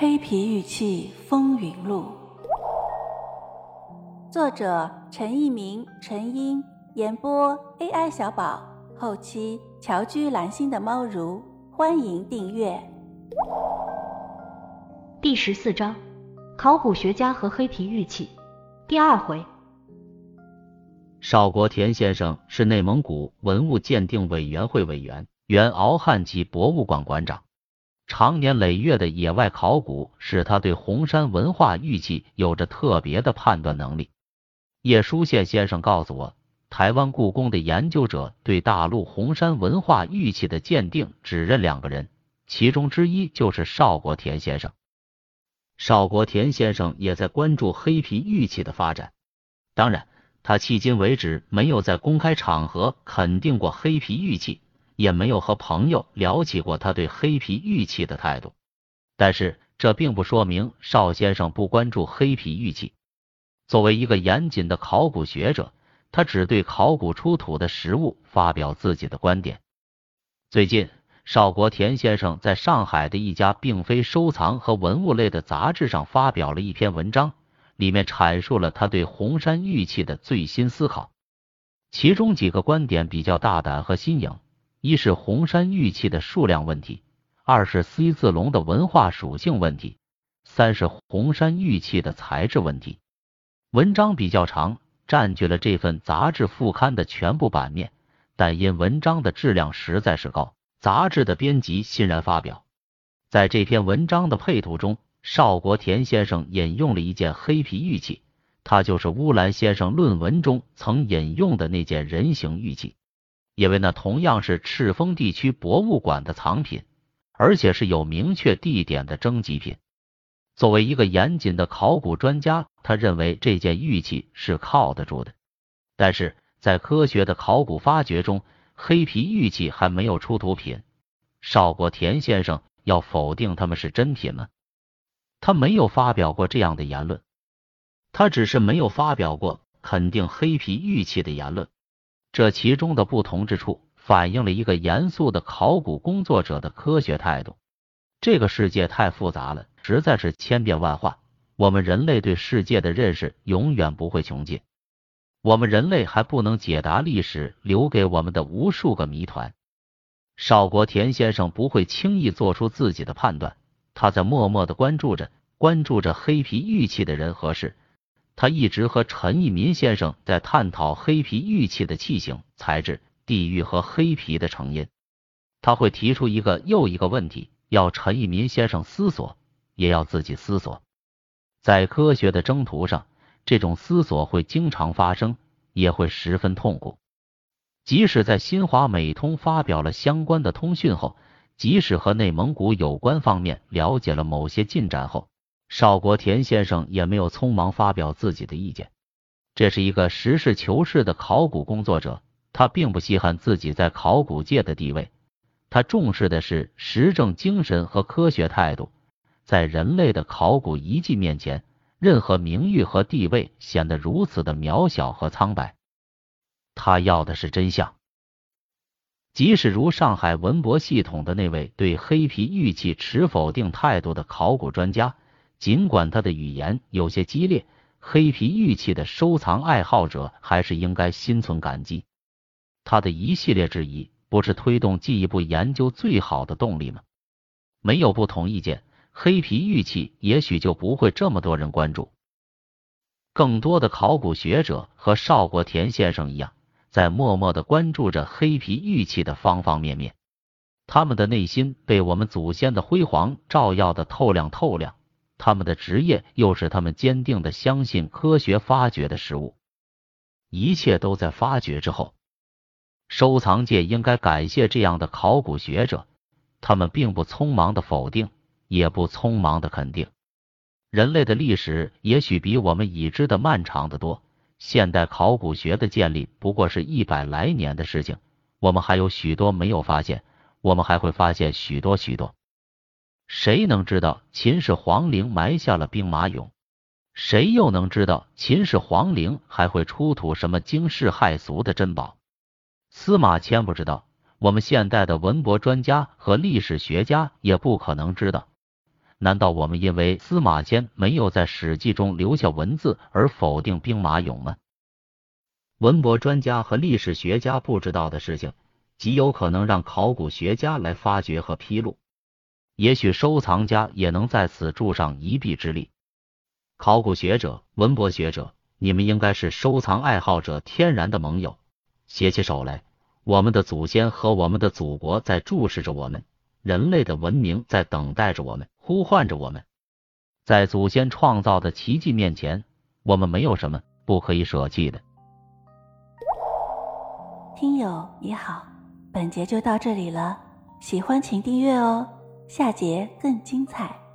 黑皮玉器风云录》，作者陈一鸣、陈英，演播 AI 小宝，后期乔居蓝心的猫如，欢迎订阅。第十四章：考古学家和黑皮玉器。第二回。邵国田先生是内蒙古文物鉴定委员会委员，原敖汉旗博物馆馆长。长年累月的野外考古使他对红山文化玉器有着特别的判断能力。叶书宪先生告诉我，台湾故宫的研究者对大陆红山文化玉器的鉴定只认两个人，其中之一就是邵国田先生。邵国田先生也在关注黑皮玉器的发展，当然，他迄今为止没有在公开场合肯定过黑皮玉器。也没有和朋友聊起过他对黑皮玉器的态度，但是这并不说明邵先生不关注黑皮玉器。作为一个严谨的考古学者，他只对考古出土的实物发表自己的观点。最近，邵国田先生在上海的一家并非收藏和文物类的杂志上发表了一篇文章，里面阐述了他对红山玉器的最新思考，其中几个观点比较大胆和新颖。一是红山玉器的数量问题，二是 C 字龙的文化属性问题，三是红山玉器的材质问题。文章比较长，占据了这份杂志副刊的全部版面，但因文章的质量实在是高，杂志的编辑欣然发表。在这篇文章的配图中，邵国田先生引用了一件黑皮玉器，它就是乌兰先生论文中曾引用的那件人形玉器。因为那同样是赤峰地区博物馆的藏品，而且是有明确地点的征集品。作为一个严谨的考古专家，他认为这件玉器是靠得住的。但是在科学的考古发掘中，黑皮玉器还没有出土品。邵国田先生要否定他们是真品吗？他没有发表过这样的言论，他只是没有发表过肯定黑皮玉器的言论。这其中的不同之处，反映了一个严肃的考古工作者的科学态度。这个世界太复杂了，实在是千变万化。我们人类对世界的认识永远不会穷尽。我们人类还不能解答历史留给我们的无数个谜团。邵国田先生不会轻易做出自己的判断，他在默默的关注着，关注着黑皮玉器的人和事。他一直和陈一民先生在探讨黑皮玉器的器型、材质、地域和黑皮的成因。他会提出一个又一个问题，要陈一民先生思索，也要自己思索。在科学的征途上，这种思索会经常发生，也会十分痛苦。即使在新华美通发表了相关的通讯后，即使和内蒙古有关方面了解了某些进展后。邵国田先生也没有匆忙发表自己的意见。这是一个实事求是的考古工作者，他并不稀罕自己在考古界的地位，他重视的是实证精神和科学态度。在人类的考古遗迹面前，任何名誉和地位显得如此的渺小和苍白。他要的是真相。即使如上海文博系统的那位对黑皮玉器持否定态度的考古专家。尽管他的语言有些激烈，黑皮玉器的收藏爱好者还是应该心存感激。他的一系列质疑，不是推动进一步研究最好的动力吗？没有不同意见，黑皮玉器也许就不会这么多人关注。更多的考古学者和邵国田先生一样，在默默的关注着黑皮玉器的方方面面。他们的内心被我们祖先的辉煌照耀的透亮透亮。他们的职业又是他们坚定的相信科学发掘的事物，一切都在发掘之后。收藏界应该感谢这样的考古学者，他们并不匆忙的否定，也不匆忙的肯定。人类的历史也许比我们已知的漫长的多，现代考古学的建立不过是一百来年的事情，我们还有许多没有发现，我们还会发现许多许多。谁能知道秦始皇陵埋下了兵马俑？谁又能知道秦始皇陵还会出土什么惊世骇俗的珍宝？司马迁不知道，我们现代的文博专家和历史学家也不可能知道。难道我们因为司马迁没有在《史记》中留下文字而否定兵马俑吗？文博专家和历史学家不知道的事情，极有可能让考古学家来发掘和披露。也许收藏家也能在此助上一臂之力。考古学者、文博学者，你们应该是收藏爱好者天然的盟友。携起手来，我们的祖先和我们的祖国在注视着我们，人类的文明在等待着我们，呼唤着我们。在祖先创造的奇迹面前，我们没有什么不可以舍弃的。听友你好，本节就到这里了，喜欢请订阅哦。下节更精彩。